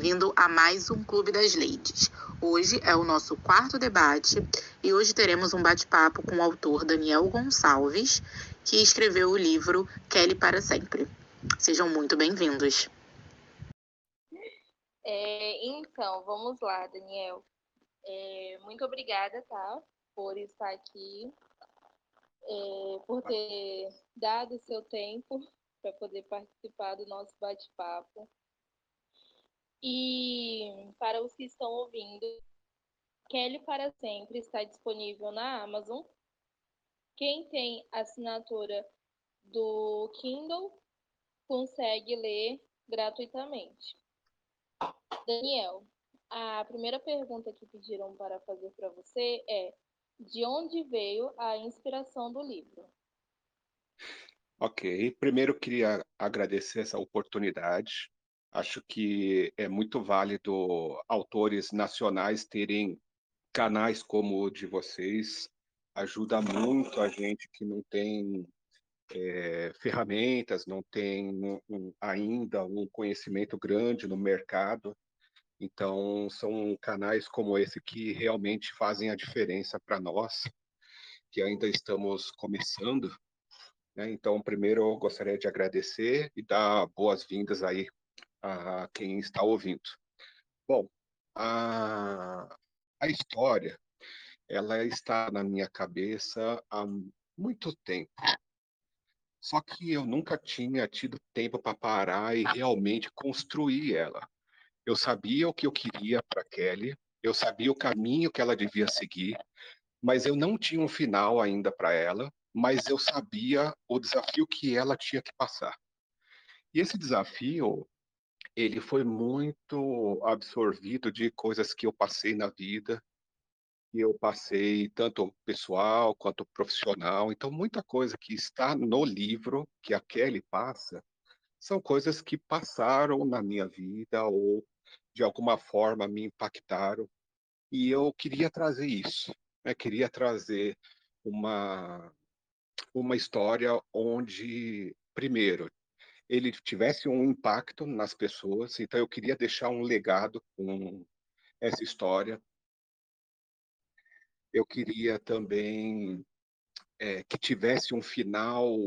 bem-vindo a mais um Clube das Ladies. Hoje é o nosso quarto debate e hoje teremos um bate-papo com o autor Daniel Gonçalves, que escreveu o livro Kelly para Sempre. Sejam muito bem-vindos. É, então, vamos lá, Daniel. É, muito obrigada, tá, por estar aqui, é, por ter dado seu tempo para poder participar do nosso bate-papo. E para os que estão ouvindo, Kelly para sempre está disponível na Amazon. Quem tem assinatura do Kindle consegue ler gratuitamente. Daniel, a primeira pergunta que pediram para fazer para você é: de onde veio a inspiração do livro? Ok, primeiro queria agradecer essa oportunidade. Acho que é muito válido autores nacionais terem canais como o de vocês. Ajuda muito a gente que não tem é, ferramentas, não tem um, ainda um conhecimento grande no mercado. Então, são canais como esse que realmente fazem a diferença para nós, que ainda estamos começando. Né? Então, primeiro, eu gostaria de agradecer e dar boas-vindas aí a quem está ouvindo. Bom, a, a história, ela está na minha cabeça há muito tempo. Só que eu nunca tinha tido tempo para parar e realmente construir ela. Eu sabia o que eu queria para Kelly, eu sabia o caminho que ela devia seguir, mas eu não tinha um final ainda para ela, mas eu sabia o desafio que ela tinha que passar. E esse desafio, ele foi muito absorvido de coisas que eu passei na vida, que eu passei tanto pessoal quanto profissional. Então, muita coisa que está no livro, que a Kelly passa, são coisas que passaram na minha vida ou de alguma forma me impactaram. E eu queria trazer isso, né? queria trazer uma, uma história onde, primeiro, ele tivesse um impacto nas pessoas, então eu queria deixar um legado com essa história. Eu queria também é, que tivesse um final,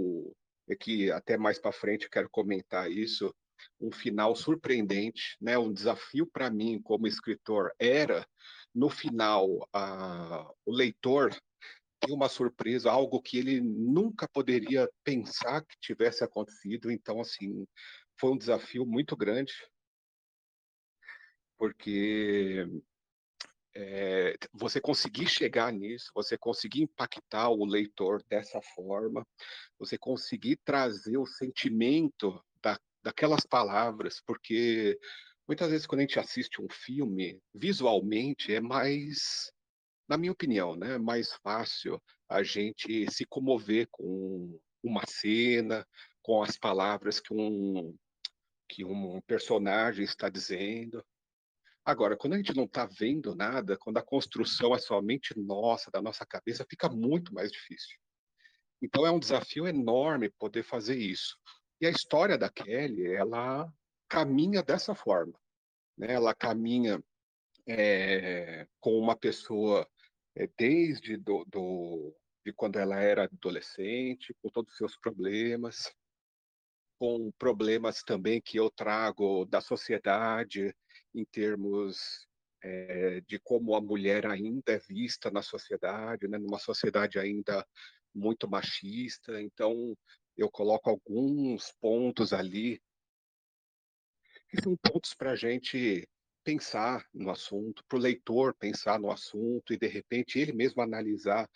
é que até mais para frente eu quero comentar isso, um final surpreendente, né? Um desafio para mim como escritor era no final a, o leitor uma surpresa, algo que ele nunca poderia pensar que tivesse acontecido. Então, assim, foi um desafio muito grande, porque é, você conseguir chegar nisso, você conseguir impactar o leitor dessa forma, você conseguir trazer o sentimento da, daquelas palavras, porque muitas vezes quando a gente assiste um filme, visualmente é mais na minha opinião, né, mais fácil a gente se comover com uma cena, com as palavras que um, que um personagem está dizendo. Agora, quando a gente não está vendo nada, quando a construção é somente nossa, da nossa cabeça, fica muito mais difícil. Então é um desafio enorme poder fazer isso. E a história da Kelly, ela caminha dessa forma. Né? Ela caminha é, com uma pessoa é, desde do, do, de quando ela era adolescente, com todos os seus problemas, com problemas também que eu trago da sociedade em termos é, de como a mulher ainda é vista na sociedade, né, numa sociedade ainda muito machista. Então, eu coloco alguns pontos ali que são pontos para a gente pensar no assunto, para o leitor pensar no assunto e de repente ele mesmo analisar,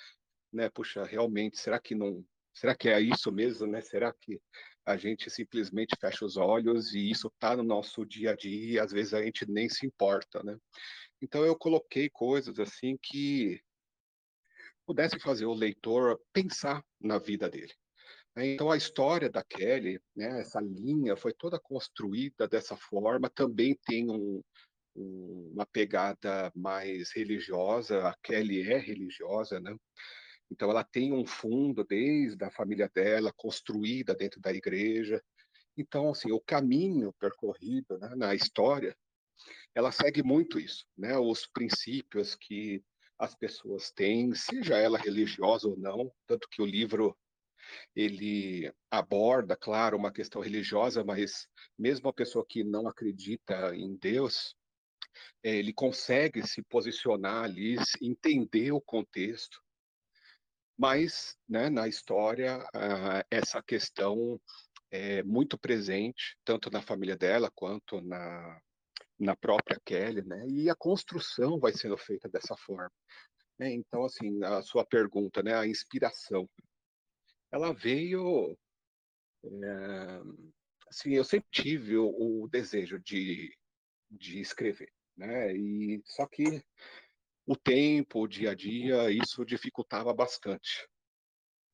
né? Puxa, realmente, será que não, será que é isso mesmo, né? Será que a gente simplesmente fecha os olhos e isso está no nosso dia a dia e às vezes a gente nem se importa, né? Então eu coloquei coisas assim que pudesse fazer o leitor pensar na vida dele. Então a história da Kelly, né, essa linha foi toda construída dessa forma. Também tem um, uma pegada mais religiosa, a Kelly é religiosa, né? Então ela tem um fundo desde a família dela, construída dentro da igreja. Então, assim, o caminho percorrido né, na história, ela segue muito isso, né? Os princípios que as pessoas têm, seja ela religiosa ou não, tanto que o livro ele aborda, claro, uma questão religiosa, mas mesmo a pessoa que não acredita em Deus, ele consegue se posicionar ali, entender o contexto, mas né, na história uh, essa questão é muito presente, tanto na família dela quanto na, na própria Kelly, né? E a construção vai sendo feita dessa forma. Né? Então, assim, a sua pergunta, né? A inspiração, ela veio, é, assim, eu sempre tive o, o, desejo de, de escrever, né? E só que o tempo, o dia a dia, isso dificultava bastante.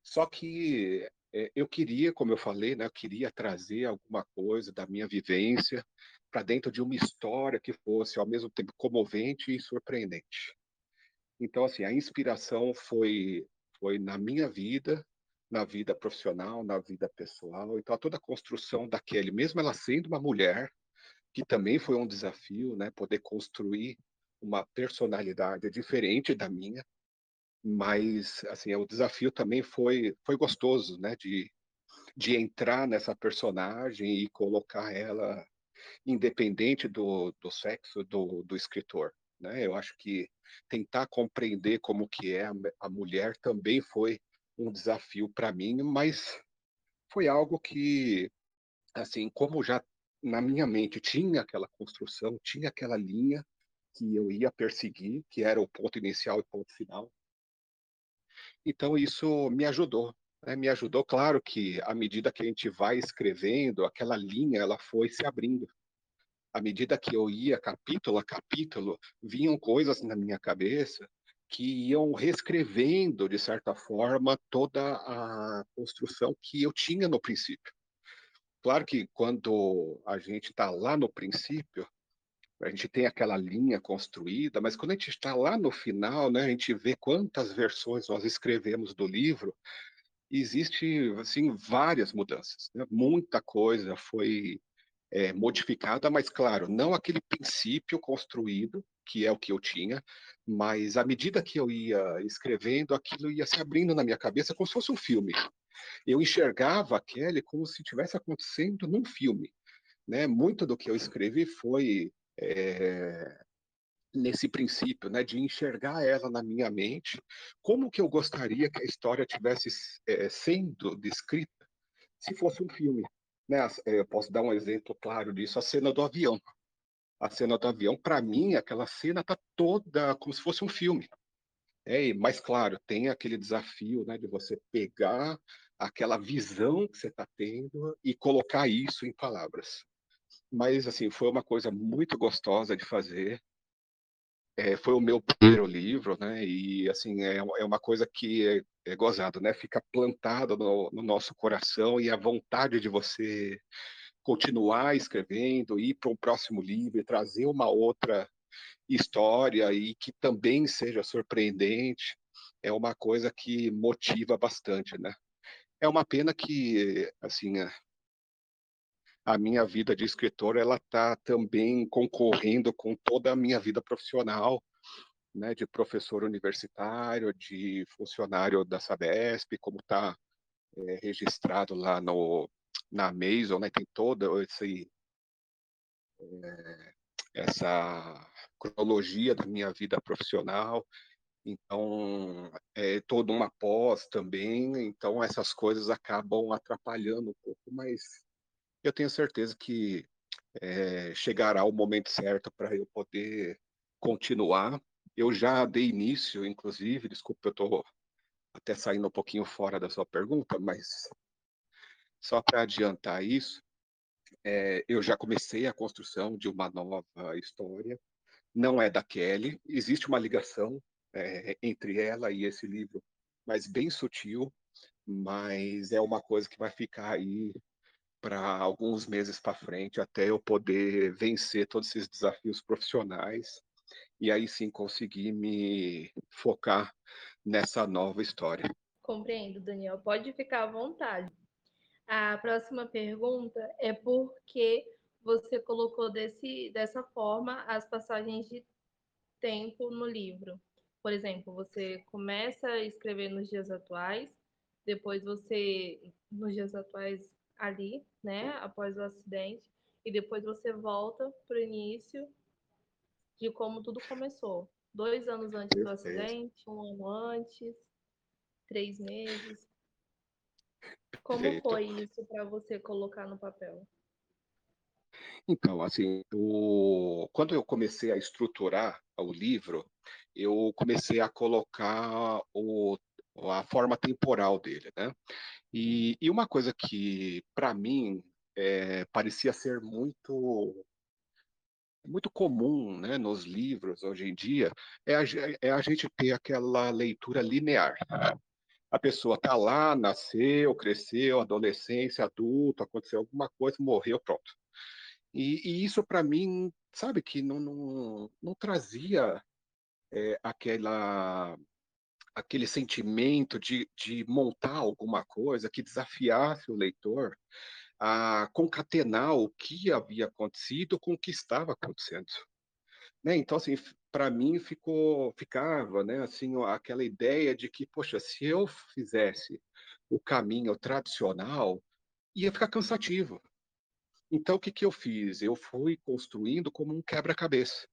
Só que é, eu queria, como eu falei, né, eu queria trazer alguma coisa da minha vivência para dentro de uma história que fosse ao mesmo tempo comovente e surpreendente. Então, assim, a inspiração foi foi na minha vida, na vida profissional, na vida pessoal. Então, toda a construção daquele, mesmo ela sendo uma mulher, que também foi um desafio, né, poder construir uma personalidade diferente da minha, mas assim o desafio também foi foi gostoso né de, de entrar nessa personagem e colocar ela independente do, do sexo do, do escritor né. Eu acho que tentar compreender como que é a, a mulher também foi um desafio para mim mas foi algo que assim como já na minha mente tinha aquela construção tinha aquela linha que eu ia perseguir que era o ponto inicial e ponto final então, isso me ajudou. Né? Me ajudou, claro que à medida que a gente vai escrevendo, aquela linha ela foi se abrindo. À medida que eu ia capítulo a capítulo, vinham coisas na minha cabeça que iam reescrevendo, de certa forma, toda a construção que eu tinha no princípio. Claro que quando a gente está lá no princípio, a gente tem aquela linha construída, mas quando a gente está lá no final, né, a gente vê quantas versões nós escrevemos do livro, existe assim várias mudanças, né? muita coisa foi é, modificada, mas claro, não aquele princípio construído que é o que eu tinha, mas à medida que eu ia escrevendo, aquilo ia se abrindo na minha cabeça como se fosse um filme. Eu enxergava a Kelly como se estivesse acontecendo num filme. Né? Muito do que eu escrevi foi é, nesse princípio, né, de enxergar ela na minha mente, como que eu gostaria que a história tivesse é, sendo descrita se fosse um filme. Né? Eu posso dar um exemplo claro disso, a cena do avião. A cena do avião, para mim, aquela cena tá toda como se fosse um filme. É, mas claro, tem aquele desafio, né, de você pegar aquela visão que você está tendo e colocar isso em palavras. Mas, assim, foi uma coisa muito gostosa de fazer. É, foi o meu primeiro livro, né? E, assim, é, é uma coisa que é, é gozado, né? Fica plantado no, no nosso coração e a vontade de você continuar escrevendo, ir para o próximo livro e trazer uma outra história e que também seja surpreendente, é uma coisa que motiva bastante, né? É uma pena que, assim, a minha vida de escritor ela está também concorrendo com toda a minha vida profissional, né, de professor universitário, de funcionário da Sabesp, como está é, registrado lá no na Amazon, né, tem toda esse é, essa cronologia da minha vida profissional, então é toda uma pós também, então essas coisas acabam atrapalhando um pouco, mas eu tenho certeza que é, chegará o momento certo para eu poder continuar. Eu já dei início, inclusive, desculpa, eu estou até saindo um pouquinho fora da sua pergunta, mas só para adiantar isso, é, eu já comecei a construção de uma nova história. Não é da Kelly, existe uma ligação é, entre ela e esse livro, mas bem sutil, mas é uma coisa que vai ficar aí para alguns meses para frente, até eu poder vencer todos esses desafios profissionais e aí sim conseguir me focar nessa nova história. Compreendo, Daniel. Pode ficar à vontade. A próxima pergunta é por que você colocou desse, dessa forma as passagens de tempo no livro. Por exemplo, você começa a escrever nos dias atuais, depois você, nos dias atuais ali, né, após o acidente, e depois você volta para o início de como tudo começou. Dois anos antes do acidente, um ano antes, três meses. Como foi isso para você colocar no papel? Então, assim, o... quando eu comecei a estruturar o livro, eu comecei a colocar o... a forma temporal dele, né? E, e uma coisa que, para mim, é, parecia ser muito muito comum né, nos livros hoje em dia é a, é a gente ter aquela leitura linear. A pessoa está lá, nasceu, cresceu, adolescência, adulto, aconteceu alguma coisa, morreu, pronto. E, e isso, para mim, sabe, que não, não, não trazia é, aquela aquele sentimento de, de montar alguma coisa que desafiasse o leitor a concatenar o que havia acontecido com o que estava acontecendo. Né? Então, assim, para mim ficou, ficava, né, assim, aquela ideia de que, poxa, se eu fizesse o caminho tradicional, ia ficar cansativo. Então, o que, que eu fiz? Eu fui construindo como um quebra-cabeça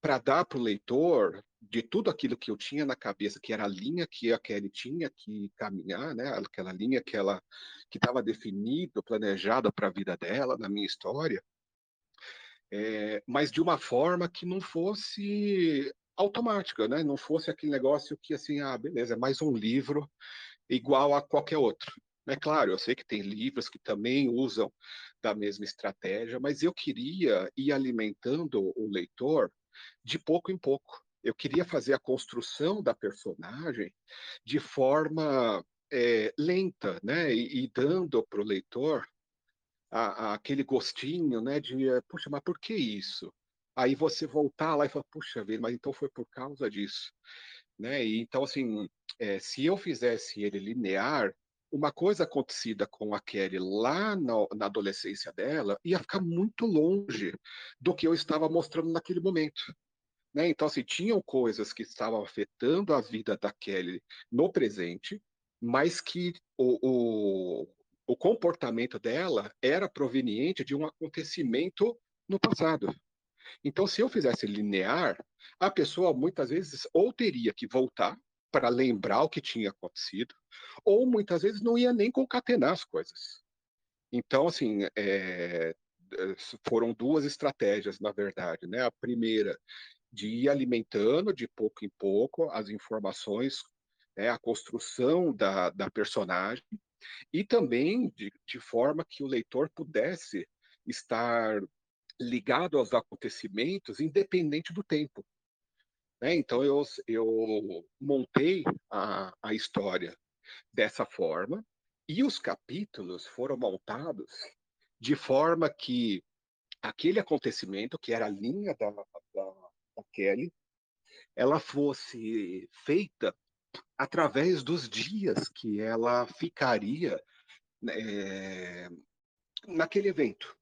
para dar para o leitor de tudo aquilo que eu tinha na cabeça, que era a linha que a Kelly tinha que caminhar, né? Aquela linha que ela que estava definida, planejada para a vida dela, na minha história, é, mas de uma forma que não fosse automática, né? Não fosse aquele negócio que assim, ah, beleza, é mais um livro igual a qualquer outro. É claro, eu sei que tem livros que também usam da mesma estratégia, mas eu queria ir alimentando o leitor de pouco em pouco. Eu queria fazer a construção da personagem de forma é, lenta, né? E, e dando para o leitor a, a, aquele gostinho, né? De, puxa, mas por que isso? Aí você voltar lá e falar, puxa vida, mas então foi por causa disso, né? E, então, assim, é, se eu fizesse ele linear, uma coisa acontecida com a Kelly lá na, na, adolescência dela ia ficar muito longe do que eu estava mostrando naquele momento. Né? Então, assim, tinham coisas que estavam afetando a vida da Kelly no presente, mas que o, o, o comportamento dela era proveniente de um acontecimento no passado. Então, se eu fizesse linear, a pessoa muitas vezes ou teria que voltar para lembrar o que tinha acontecido, ou muitas vezes não ia nem concatenar as coisas. Então, assim, é, foram duas estratégias, na verdade. Né? A primeira, de ir alimentando de pouco em pouco as informações, né, a construção da, da personagem, e também de, de forma que o leitor pudesse estar ligado aos acontecimentos, independente do tempo. Né? Então, eu, eu montei a, a história dessa forma, e os capítulos foram montados de forma que aquele acontecimento, que era a linha da, da, da Kelly, ela fosse feita através dos dias que ela ficaria é, naquele evento.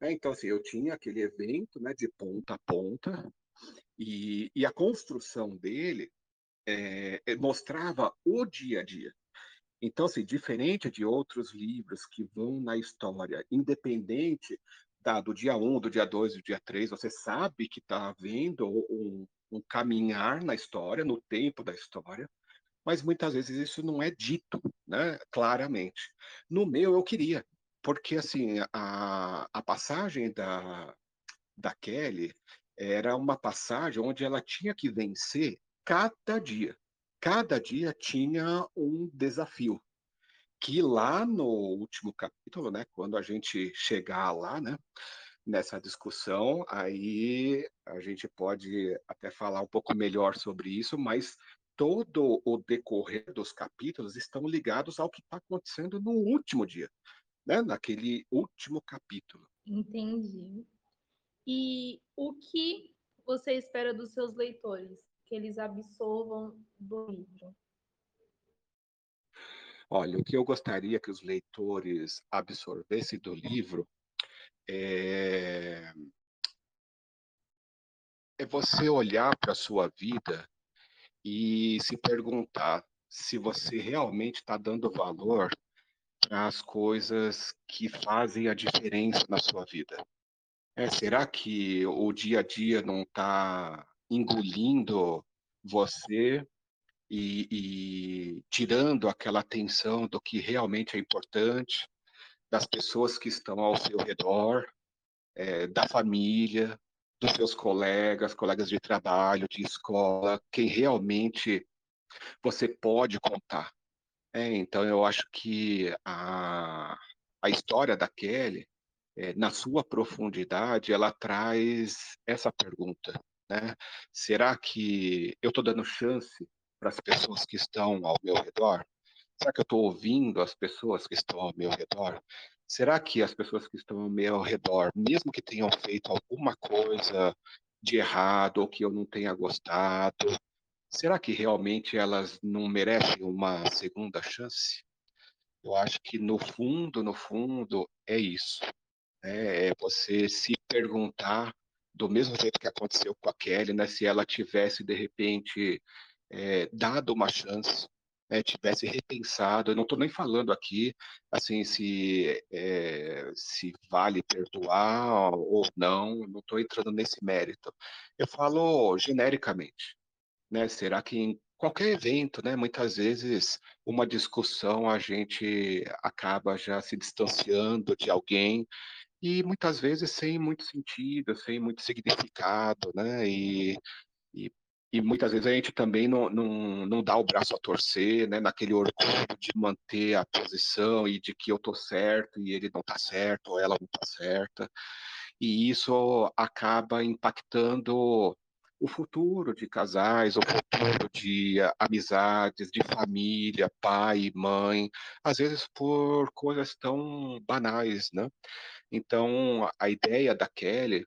É, então, assim, eu tinha aquele evento né, de ponta a ponta, e, e a construção dele é, mostrava o dia a dia. Então, assim, diferente de outros livros que vão na história, independente tá, do dia 1, do dia 2, do dia 3, você sabe que está havendo um, um caminhar na história, no tempo da história, mas muitas vezes isso não é dito, né, claramente. No meu, eu queria, porque, assim, a, a passagem da, da Kelly era uma passagem onde ela tinha que vencer cada dia. Cada dia tinha um desafio que lá no último capítulo, né, quando a gente chegar lá, né, nessa discussão, aí a gente pode até falar um pouco melhor sobre isso, mas todo o decorrer dos capítulos estão ligados ao que está acontecendo no último dia, né, naquele último capítulo. Entendi. E o que você espera dos seus leitores? Que eles absorvam do livro? Olha, o que eu gostaria que os leitores absorvessem do livro é, é você olhar para a sua vida e se perguntar se você realmente está dando valor as coisas que fazem a diferença na sua vida. É, será que o dia a dia não está engolindo você e, e, tirando aquela atenção do que realmente é importante, das pessoas que estão ao seu redor, é, da família, dos seus colegas, colegas de trabalho, de escola, quem realmente você pode contar. É, então, eu acho que a, a história da Kelly, é, na sua profundidade, ela traz essa pergunta. Né? Será que eu estou dando chance para as pessoas que estão ao meu redor? Será que eu estou ouvindo as pessoas que estão ao meu redor? Será que as pessoas que estão ao meu redor, mesmo que tenham feito alguma coisa de errado ou que eu não tenha gostado, será que realmente elas não merecem uma segunda chance? Eu acho que no fundo, no fundo, é isso. Né? É você se perguntar do mesmo jeito que aconteceu com a Kelly, né? Se ela tivesse de repente é, dado uma chance, né, tivesse repensado, eu não estou nem falando aqui assim se, é, se vale perdoar ou não, não estou entrando nesse mérito. Eu falo genericamente, né? Será que em qualquer evento, né, muitas vezes uma discussão a gente acaba já se distanciando de alguém e muitas vezes sem muito sentido, sem muito significado, né? E, e e muitas vezes a gente também não, não, não dá o braço a torcer, né, naquele orgulho de manter a posição e de que eu tô certo e ele não tá certo, ou ela não tá certa. E isso acaba impactando o futuro de casais, o futuro de amizades, de família, pai, mãe, às vezes por coisas tão banais, né? Então, a ideia da Kelly,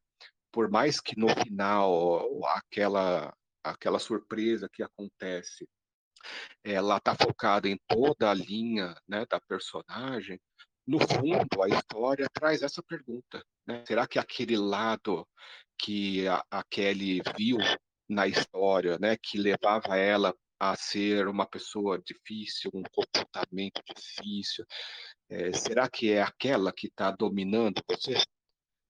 por mais que no final aquela aquela surpresa que acontece, ela está focada em toda a linha né, da personagem, no fundo, a história traz essa pergunta. Né? Será que aquele lado que a, a Kelly viu na história, né, que levava ela a ser uma pessoa difícil, um comportamento difícil, é, será que é aquela que está dominando você?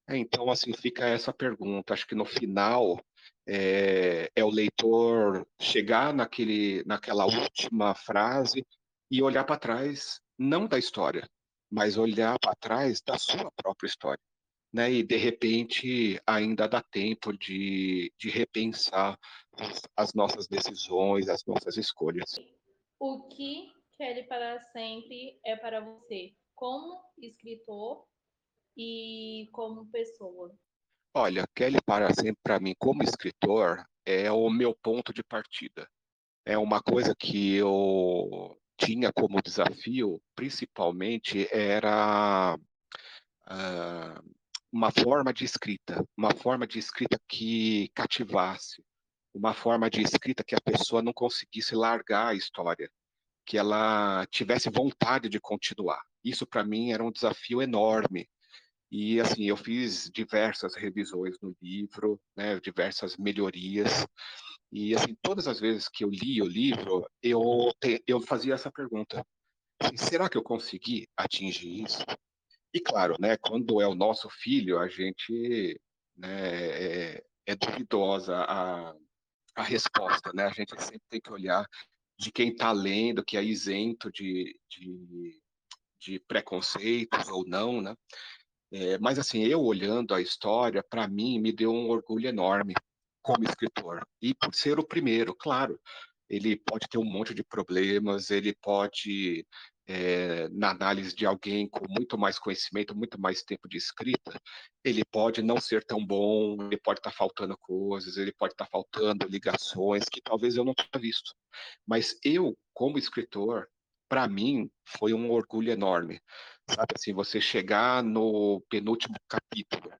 É, então, assim, fica essa pergunta. Acho que no final é, é o leitor chegar naquele, naquela última frase e olhar para trás, não da história, mas olhar para trás da sua própria história. Né? E, de repente, ainda dá tempo de, de repensar as, as nossas decisões, as nossas escolhas. O que Kelly para sempre é para você, como escritor e como pessoa? Olha, Kelly para sempre para mim como escritor é o meu ponto de partida. É uma coisa que eu tinha como desafio, principalmente, era uh, uma forma de escrita, uma forma de escrita que cativasse, uma forma de escrita que a pessoa não conseguisse largar a história, que ela tivesse vontade de continuar. Isso para mim era um desafio enorme. E assim, eu fiz diversas revisões no livro, né, diversas melhorias. E assim, todas as vezes que eu li o livro, eu te, eu fazia essa pergunta: assim, será que eu consegui atingir isso? E claro, né, quando é o nosso filho, a gente né, é, é duvidosa a, a resposta, né? A gente sempre tem que olhar de quem está lendo, que é isento de, de, de preconceitos ou não, né? É, mas assim, eu olhando a história, para mim, me deu um orgulho enorme como escritor. E por ser o primeiro, claro, ele pode ter um monte de problemas, ele pode, é, na análise de alguém com muito mais conhecimento, muito mais tempo de escrita, ele pode não ser tão bom, ele pode estar tá faltando coisas, ele pode estar tá faltando ligações que talvez eu não tenha visto. Mas eu, como escritor, para mim, foi um orgulho enorme Sabe assim, você chegar no penúltimo capítulo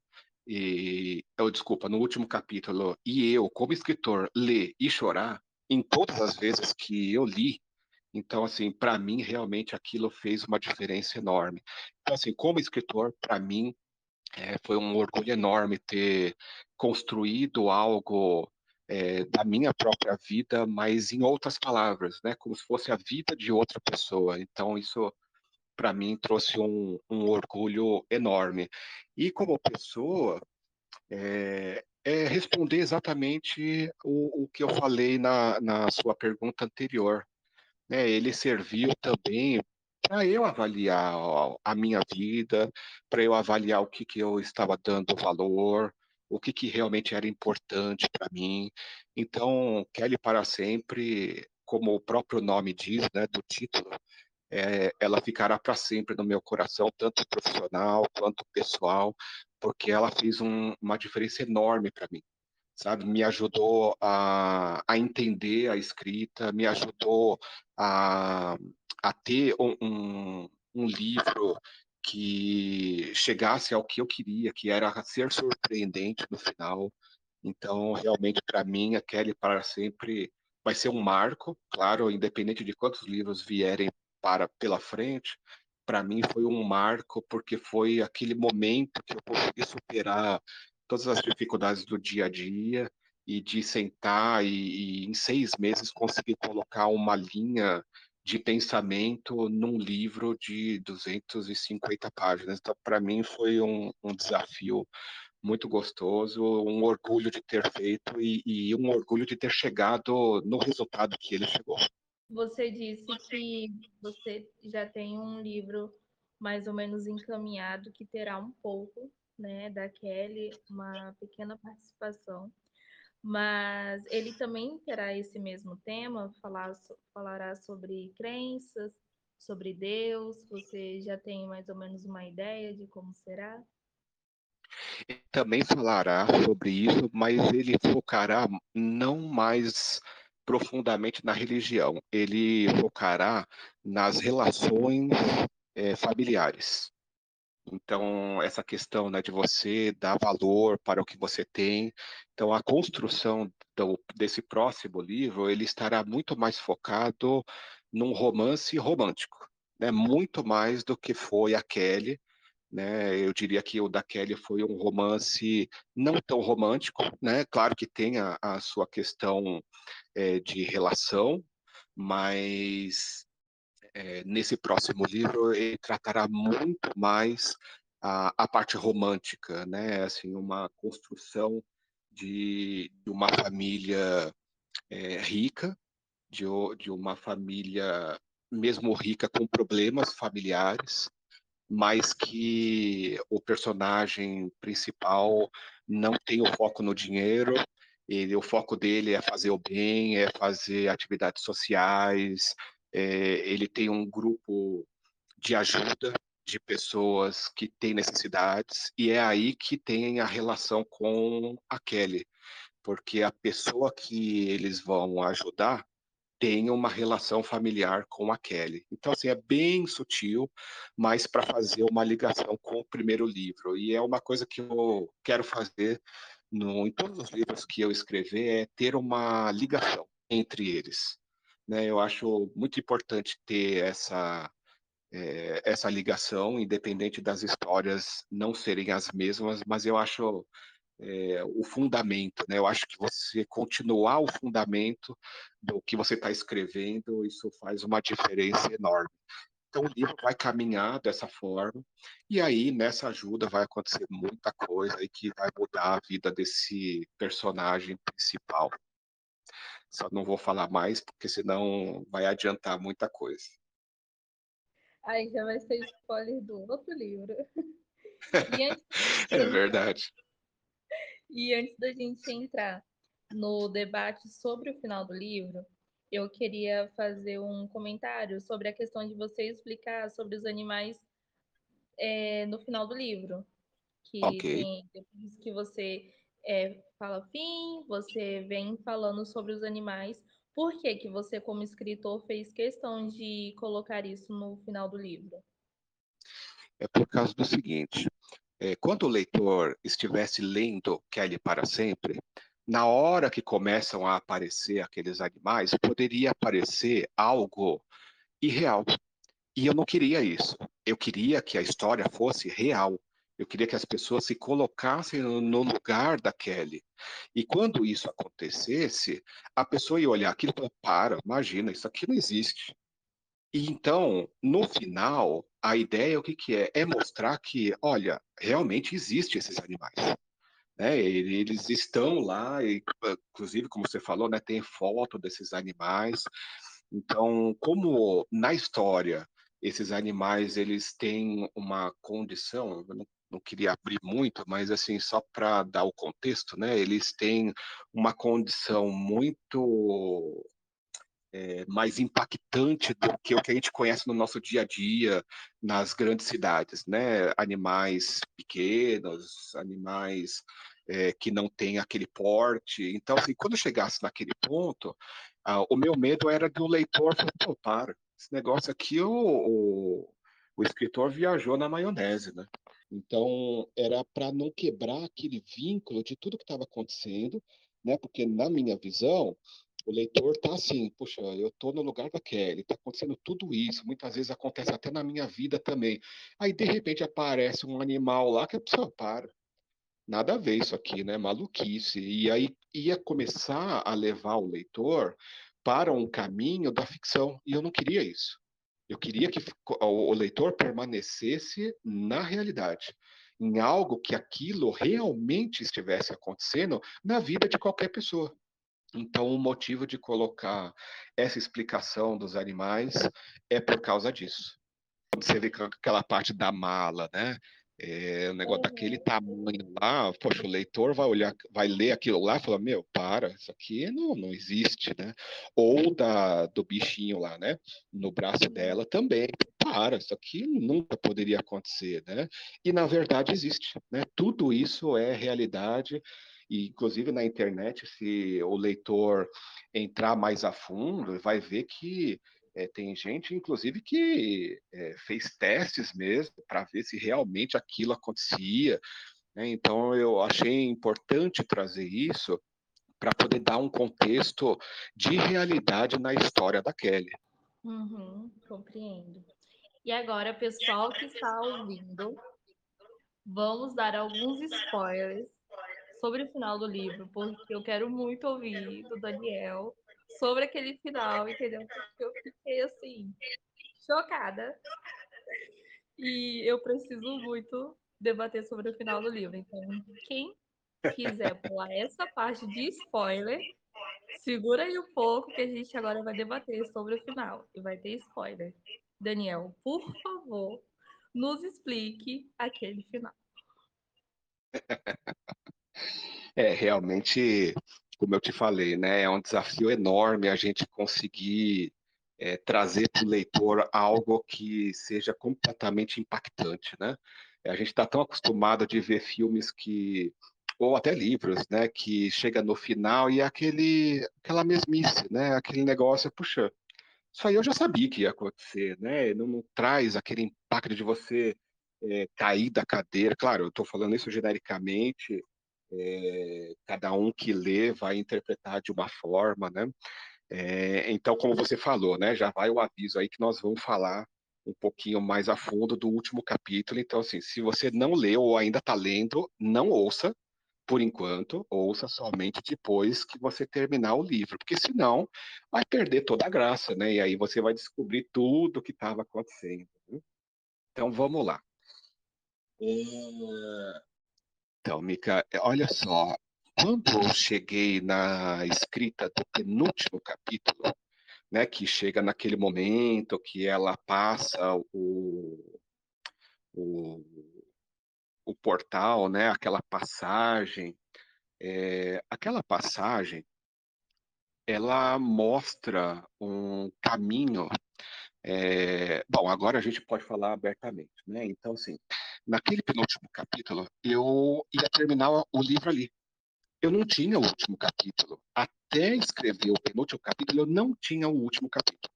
e eu desculpa, no último capítulo e eu, como escritor, ler e chorar em todas as vezes que eu li, então assim, para mim realmente aquilo fez uma diferença enorme. Então assim, como escritor, para mim É, foi um orgulho enorme ter construído algo é, da minha própria vida, mas em outras palavras, né? Como se fosse a vida de outra pessoa. Então, isso para mim trouxe um, um, orgulho enorme. E como pessoa, é, é responder exatamente o, o, que eu falei na, na sua pergunta anterior. Né? Ele serviu também para eu avaliar a minha vida, para eu avaliar o que, que eu estava dando valor, o que, que realmente era importante para mim. Então, Kelly para sempre, como o próprio nome diz, né, do título, é, ela ficará para sempre no meu coração, tanto profissional quanto pessoal, porque ela fez um, uma diferença enorme para mim, sabe? Me ajudou a, a entender a escrita, me ajudou a, a ter um, um, um livro que chegasse ao que eu queria, que era ser surpreendente no final. Então, realmente, para mim, a Kelly para sempre vai ser um marco, claro, independente de quantos livros vierem para pela frente, para mim foi um marco porque foi aquele momento que eu consegui superar todas as dificuldades do dia a dia e de sentar e, e em seis meses conseguir colocar uma linha de pensamento num livro de 250 páginas. Então, para mim foi um, um, desafio muito gostoso, um orgulho de ter feito e, e um orgulho de ter chegado no resultado que ele chegou. Você disse que você já tem um livro mais ou menos encaminhado que terá um pouco, né, da Kelly, uma pequena participação, mas ele também terá esse mesmo tema, falar, falará sobre crenças, sobre Deus. Você já tem mais ou menos uma ideia de como será? Ele também falará sobre isso, mas ele focará não mais profundamente na religião, ele focará nas relações é, familiares. Então, essa questão né, de você dar valor para o que você tem. Então, a construção do, desse próximo livro, ele estará muito mais focado num romance romântico, né, muito mais do que foi a Kelly. Né, eu diria que o da Kelly foi um romance não tão romântico, né? Claro que tem a, a sua questão é, de relação, mas é, nesse próximo livro ele tratará muito mais a, a parte romântica, né? Assim, uma construção de, de uma família é, rica, de, de uma família mesmo rica com problemas familiares, mas que o personagem principal não tem o foco no dinheiro, ele, o foco dele é fazer o bem, é fazer atividades sociais, é, ele tem um grupo de ajuda de pessoas que têm necessidades, e é aí que tem a relação com a Kelly, porque a pessoa que eles vão ajudar tem uma relação familiar com a Kelly. Então, assim, é bem sutil, mas para fazer uma ligação com o primeiro livro. E é uma coisa que eu quero fazer no, em todos os livros que eu escrever, é ter uma ligação entre eles. Né? Eu acho muito importante ter essa, é, essa ligação, independente das histórias não serem as mesmas, mas eu acho é, o fundamento, né? Eu acho que você continuar o fundamento do que você está escrevendo, isso faz uma diferença enorme. Então, o livro vai caminhar dessa forma, e aí, nessa ajuda, vai acontecer muita coisa e que vai mudar a vida desse personagem principal. Só não vou falar mais, porque senão vai adiantar muita coisa. Aí já vai ser spoiler do outro livro. é verdade. E antes da gente entrar no debate sobre o final do livro, eu queria fazer um comentário sobre a questão de você explicar sobre os animais é, no final do livro. Que okay. tem, depois que você é, fala fim, você vem falando sobre os animais. Por que, que você, como escritor, fez questão de colocar isso no final do livro? É por causa do seguinte: é, quando o leitor estivesse lendo Kelly para sempre, na hora que começam a aparecer aqueles animais, poderia aparecer algo irreal. E eu não queria isso. Eu queria que a história fosse real. Eu queria que as pessoas se colocassem no lugar da Kelly. E quando isso acontecesse, a pessoa ia olhar aquilo e falar: para, imagina, isso aqui não existe. E então, no final, a ideia o que, que é? É mostrar que, olha, realmente existem esses animais. Né? Eles estão lá, e, inclusive, como você falou, né, tem foto desses animais. Então, como na história esses animais eles têm uma condição, eu não, não queria abrir muito, mas assim só para dar o contexto, né? Eles têm uma condição muito é, mais impactante do que o que a gente conhece no nosso dia a dia nas grandes cidades, né? Animais pequenos, animais é, que não têm aquele porte. Então, assim, quando chegasse naquele ponto, ah, o meu medo era que o leitor falar, pô, para, esse negócio aqui o, o, o escritor viajou na maionese, né? Então, era para não quebrar aquele vínculo de tudo que estava acontecendo, né? Porque, na minha visão, o leitor tá assim, puxa, eu tô no lugar da Kelly, tá acontecendo tudo isso, muitas vezes acontece até na minha vida também. Aí, de repente, aparece um animal lá que a pessoa para. Nada a ver isso aqui, né? Maluquice. E aí ia começar a levar o leitor para um caminho da ficção. E eu não queria isso. Eu queria que o leitor permanecesse na realidade, em algo que aquilo realmente estivesse acontecendo na vida de qualquer pessoa. Então, o motivo de colocar essa explicação dos animais é por causa disso. Quando você vê aquela parte da mala, né? É, um negócio uhum. daquele tamanho lá, poxa, o leitor vai olhar, vai ler aquilo lá e falar, meu, para, isso aqui não, não existe, né? Ou da, do bichinho lá, né? No braço dela também, para, isso aqui nunca poderia acontecer, né? E na verdade existe, né? Tudo isso é realidade, e inclusive na internet, se o leitor entrar mais a fundo, vai ver que é, tem gente, inclusive, que é, fez testes mesmo para ver se realmente aquilo acontecia. Né? Então, eu achei importante trazer isso para poder dar um contexto de realidade na história da Kelly. Uhum, compreendo. E agora, pessoal que está ouvindo, vamos dar alguns spoilers sobre o final do livro, porque eu quero muito ouvir do Daniel sobre aquele final, entendeu? Porque eu fiquei assim, chocada. E eu preciso muito debater sobre o final do livro. Então, quem quiser pular essa parte de spoiler, segura aí um pouco que a gente agora vai debater sobre o final. E vai ter spoiler. Daniel, por favor, nos explique aquele final. É, realmente como eu te falei, né, é um desafio enorme a gente conseguir é, trazer para o leitor algo que seja completamente impactante, né? A gente está tão acostumado de ver filmes que ou até livros, né, que chega no final e é aquele aquela mesmice, né, aquele negócio, puxa, isso aí eu já sabia que ia acontecer, né? Não, não traz aquele impacto de você é, cair da cadeira. Claro, eu estou falando isso genericamente, é, cada um que lê vai interpretar de uma forma, né? É, então, como você falou, né, já vai o aviso aí que nós vamos falar um pouquinho mais a fundo do último capítulo. Então, assim, se você não leu ou ainda está lendo, não ouça por enquanto, ouça somente depois que você terminar o livro, porque senão vai perder toda a graça, né? E aí você vai descobrir tudo o que estava acontecendo. Né? Então, vamos lá. É... Então, Mica, olha só, quando eu cheguei na escrita do penúltimo capítulo, né, que chega naquele momento que ela passa o, o, o portal, né, aquela passagem, é, aquela passagem, ela mostra um caminho. É, bom, agora a gente pode falar abertamente, né? Então, assim, naquele penúltimo capítulo, eu ia terminar o livro ali. Eu não tinha o último capítulo. Até escrever o penúltimo capítulo, eu não tinha o último capítulo.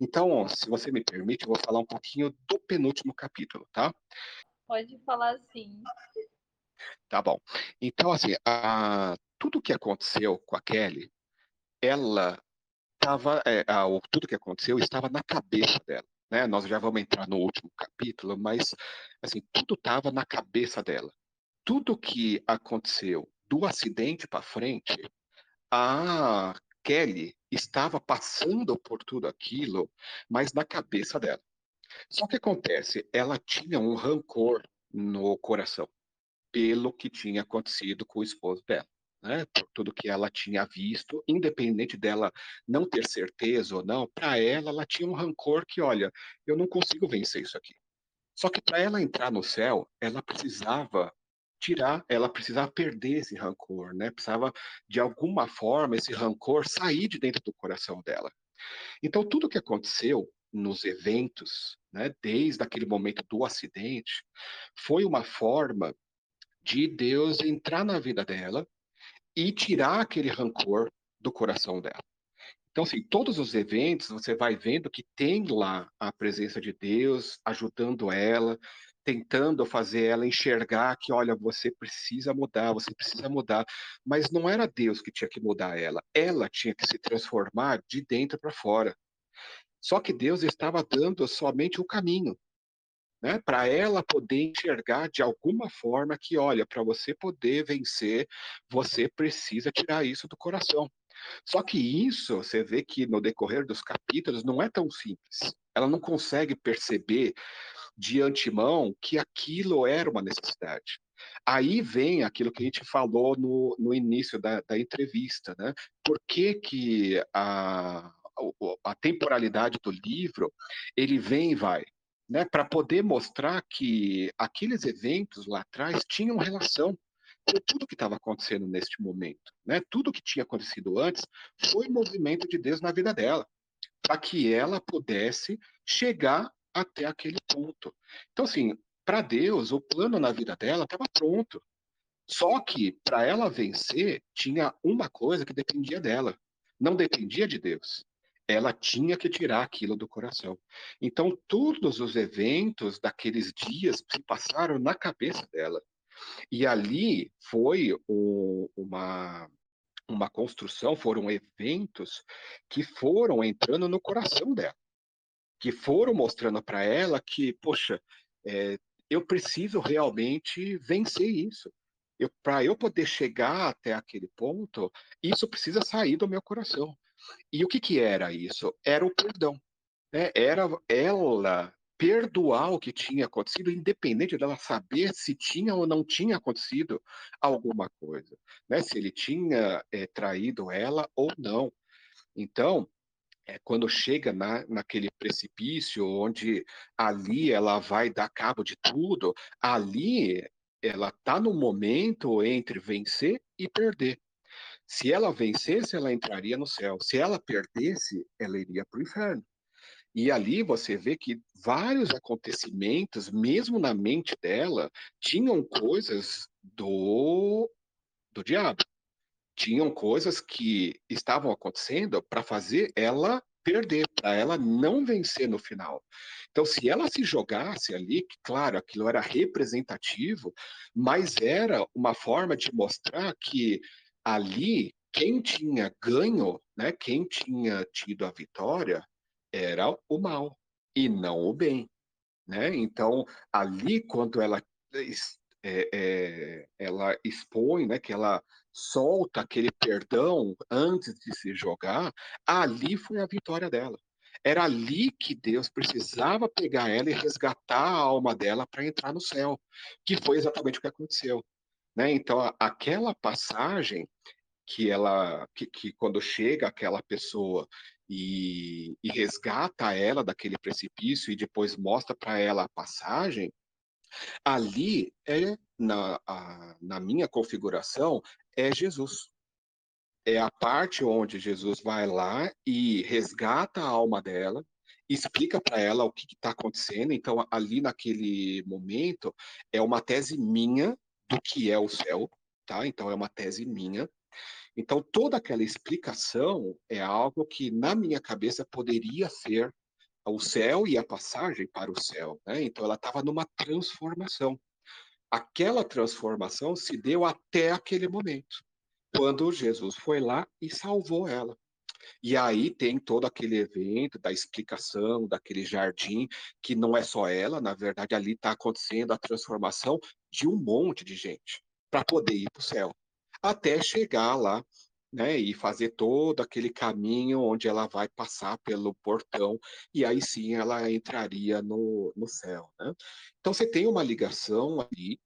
Então, se você me permite, eu vou falar um pouquinho do penúltimo capítulo, tá? Pode falar sim. Tá bom. Então, assim, a, tudo que aconteceu com a Kelly, ela estava, é, tudo que aconteceu estava na cabeça dela. Né? Nós já vamos entrar no último capítulo, mas assim, tudo estava na cabeça dela. Tudo que aconteceu do acidente para frente, a Kelly estava passando por tudo aquilo, mas na cabeça dela. Só que acontece, ela tinha um rancor no coração pelo que tinha acontecido com o esposo dela. Né, tudo que ela tinha visto, independente dela não ter certeza ou não, para ela, ela tinha um rancor que, olha, eu não consigo vencer isso aqui. Só que para ela entrar no céu, ela precisava tirar, ela precisava perder esse rancor, né? Precisava de alguma forma esse rancor sair de dentro do coração dela. Então tudo que aconteceu nos eventos, né, desde aquele momento do acidente, foi uma forma de Deus entrar na vida dela e tirar aquele rancor do coração dela. Então, assim, todos os eventos você vai vendo que tem lá a presença de Deus ajudando ela, tentando fazer ela enxergar que, olha, você precisa mudar, você precisa mudar. Mas não era Deus que tinha que mudar ela, ela tinha que se transformar de dentro para fora. Só que Deus estava dando somente o caminho, né, para ela poder enxergar de alguma forma que, olha, para você poder vencer, você precisa tirar isso do coração. Só que isso, você vê que no decorrer dos capítulos não é tão simples. Ela não consegue perceber de antemão que aquilo era uma necessidade. Aí vem aquilo que a gente falou no, no início da, da entrevista, né? Por que, que a, a temporalidade do livro ele vem e vai? Né, para poder mostrar que aqueles eventos lá atrás tinham relação com tudo que estava acontecendo neste momento. Né? Tudo que tinha acontecido antes foi movimento de Deus na vida dela, para que ela pudesse chegar até aquele ponto. Então, assim, para Deus, o plano na vida dela estava pronto. Só que, para ela vencer, tinha uma coisa que dependia dela. Não dependia de Deus ela tinha que tirar aquilo do coração. Então, todos os eventos daqueles dias se passaram na cabeça dela. E ali foi um, uma, uma construção, foram eventos que foram entrando no coração dela, que foram mostrando para ela que, poxa, é, eu preciso realmente vencer isso. Para eu poder chegar até aquele ponto, isso precisa sair do meu coração. E o que, que era isso? Era o perdão. Né? Era ela perdoar o que tinha acontecido, independente dela saber se tinha ou não tinha acontecido alguma coisa, né? Se ele tinha é, traído ela ou não. Então, é, quando chega na, naquele precipício, onde ali ela vai dar cabo de tudo, ali ela está no momento entre vencer e perder. Se ela vencesse, ela entraria no céu. Se ela perdesse, ela iria para o inferno. E ali você vê que vários acontecimentos, mesmo na mente dela, tinham coisas do, do diabo. Tinham coisas que estavam acontecendo para fazer ela perder, para ela não vencer no final. Então, se ela se jogasse ali, claro, aquilo era representativo, mas era uma forma de mostrar que ali quem tinha ganho, né, quem tinha tido a vitória, era o mal e não o bem. Né? Então, ali, quando ela, é, é, ela expõe, né, que ela solta aquele perdão antes de se jogar, ali foi a vitória dela. Era ali que Deus precisava pegar ela e resgatar a alma dela para entrar no céu, que foi exatamente o que aconteceu. Né? Então, aquela passagem que ela, que, que quando chega aquela pessoa e, e, resgata ela daquele precipício e depois mostra para ela a passagem, ali é na, a, na minha configuração é Jesus. É a parte onde Jesus vai lá e resgata a alma dela, explica para ela o que está acontecendo. Então, ali naquele momento, é uma tese minha do que é o céu, tá? Então é uma tese minha. Então toda aquela explicação é algo que na minha cabeça poderia ser o céu e a passagem para o céu, né? Então ela estava numa transformação. Aquela transformação se deu até aquele momento, quando Jesus foi lá e salvou ela. E aí tem todo aquele evento da explicação daquele jardim, que não é só ela, na verdade ali está acontecendo a transformação de um monte de gente para poder ir para o céu, até chegar lá né, e fazer todo aquele caminho onde ela vai passar pelo portão, e aí sim ela entraria no, no céu. Né? Então você tem uma ligação ali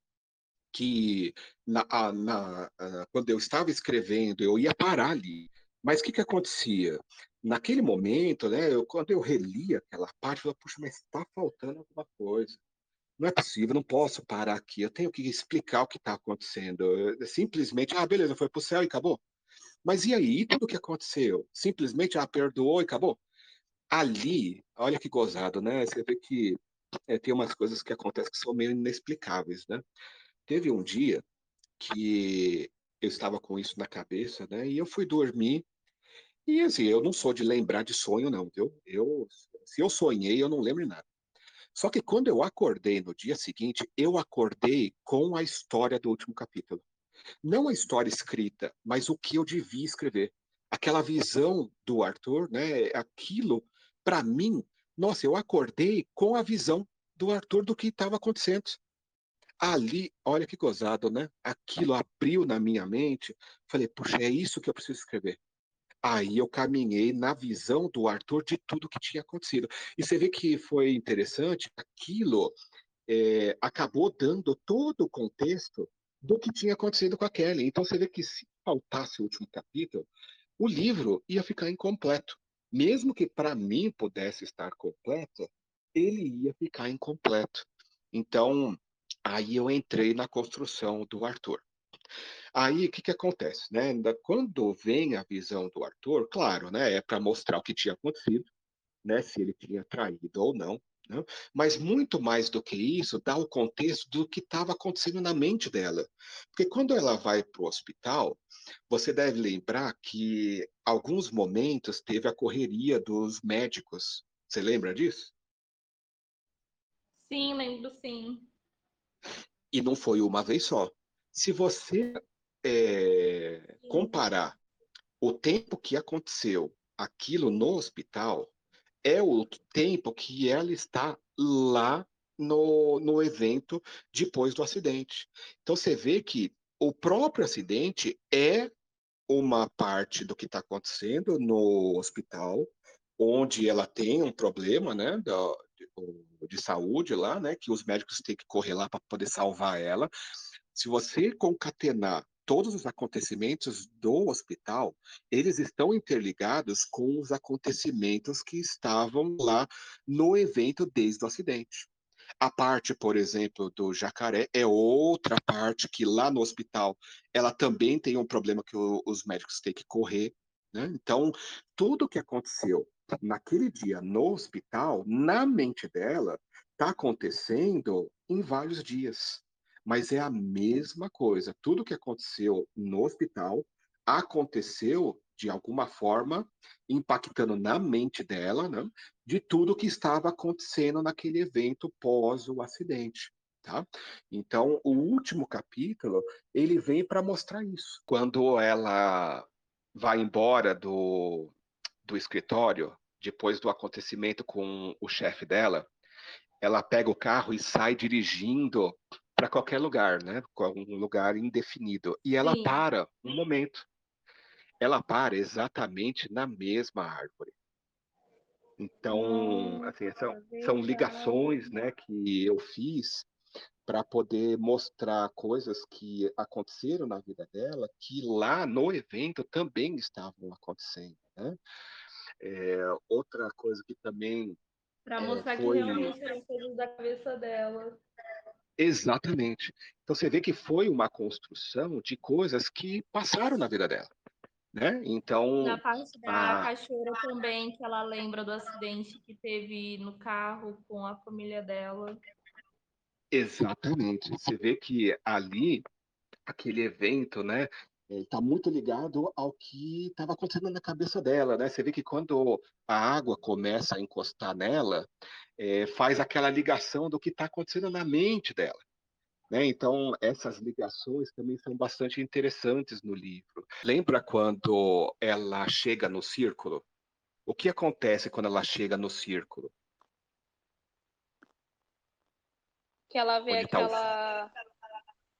que na, na, quando eu estava escrevendo, eu ia parar ali. Mas o que, que acontecia? Naquele momento, né, eu, quando eu relia aquela parte, eu falei, puxa, mas está faltando alguma coisa. Não é possível, não posso parar aqui, eu tenho que explicar o que está acontecendo. Eu, simplesmente, ah, beleza, foi para o céu e acabou. Mas e aí, tudo o que aconteceu? Simplesmente, ah, perdoou e acabou? Ali, olha que gozado, né? Você vê que é, tem umas coisas que acontecem que são meio inexplicáveis, né? Teve um dia que eu estava com isso na cabeça, né? E eu fui dormir. E assim, eu não sou de lembrar de sonho, não, viu? Eu, se eu sonhei, eu não lembro nada. Só que quando eu acordei no dia seguinte, eu acordei com a história do último capítulo. Não a história escrita, mas o que eu devia escrever. Aquela visão do Arthur, né? Aquilo, para mim, nossa, eu acordei com a visão do Arthur do que estava acontecendo. Ali, olha que gozado, né? Aquilo abriu na minha mente. Falei, puxa, é isso que eu preciso escrever. Aí eu caminhei na visão do Arthur de tudo que tinha acontecido. E você vê que foi interessante, aquilo é, acabou dando todo o contexto do que tinha acontecido com a Kelly. Então você vê que se faltasse o último capítulo, o livro ia ficar incompleto. Mesmo que para mim pudesse estar completo, ele ia ficar incompleto. Então, Aí eu entrei na construção do Arthur. Aí o que, que acontece? Né? Quando vem a visão do Arthur, claro, né, é para mostrar o que tinha acontecido, né, se ele tinha traído ou não. Né? Mas muito mais do que isso, dá o contexto do que estava acontecendo na mente dela. Porque quando ela vai para o hospital, você deve lembrar que alguns momentos teve a correria dos médicos. Você lembra disso? Sim, lembro sim. E não foi uma vez só. Se você é, comparar o tempo que aconteceu aquilo no hospital, é o tempo que ela está lá no, no evento depois do acidente. Então você vê que o próprio acidente é uma parte do que está acontecendo no hospital, onde ela tem um problema, né, de, de saúde lá, né, que os médicos têm que correr lá para poder salvar ela. Se você concatenar todos os acontecimentos do hospital, eles estão interligados com os acontecimentos que estavam lá no evento desde o acidente. A parte, por exemplo, do jacaré é outra parte que lá no hospital ela também tem um problema que o, os médicos têm que correr. Né? Então, tudo o que aconteceu naquele dia no hospital, na mente dela, está acontecendo em vários dias. Mas é a mesma coisa. Tudo que aconteceu no hospital aconteceu de alguma forma, impactando na mente dela, né, de tudo que estava acontecendo naquele evento pós o acidente. Tá? Então, o último capítulo ele vem para mostrar isso. Quando ela vai embora do, do escritório, depois do acontecimento com o chefe dela, ela pega o carro e sai dirigindo para qualquer lugar, né? Um lugar indefinido. E ela Sim. para um momento. Ela para exatamente na mesma árvore. Então, assim, são, são ligações né, que eu fiz para poder mostrar coisas que aconteceram na vida dela, que lá no evento também estavam acontecendo. Né? É, outra coisa que também. Para é, mostrar é, foi... que realmente eram coisas da cabeça dela. Exatamente. Então você vê que foi uma construção de coisas que passaram na vida dela. Né? Então. Na parte da a... cachoeira também, que ela lembra do acidente que teve no carro com a família dela. Exatamente. Você vê que ali, aquele evento, né? Está muito ligado ao que estava acontecendo na cabeça dela, né? Você vê que quando a água começa a encostar nela, é, faz aquela ligação do que está acontecendo na mente dela. Né? Então, essas ligações também são bastante interessantes no livro. Lembra quando ela chega no círculo? O que acontece quando ela chega no círculo? Que ela vê Onde aquela. Tá o...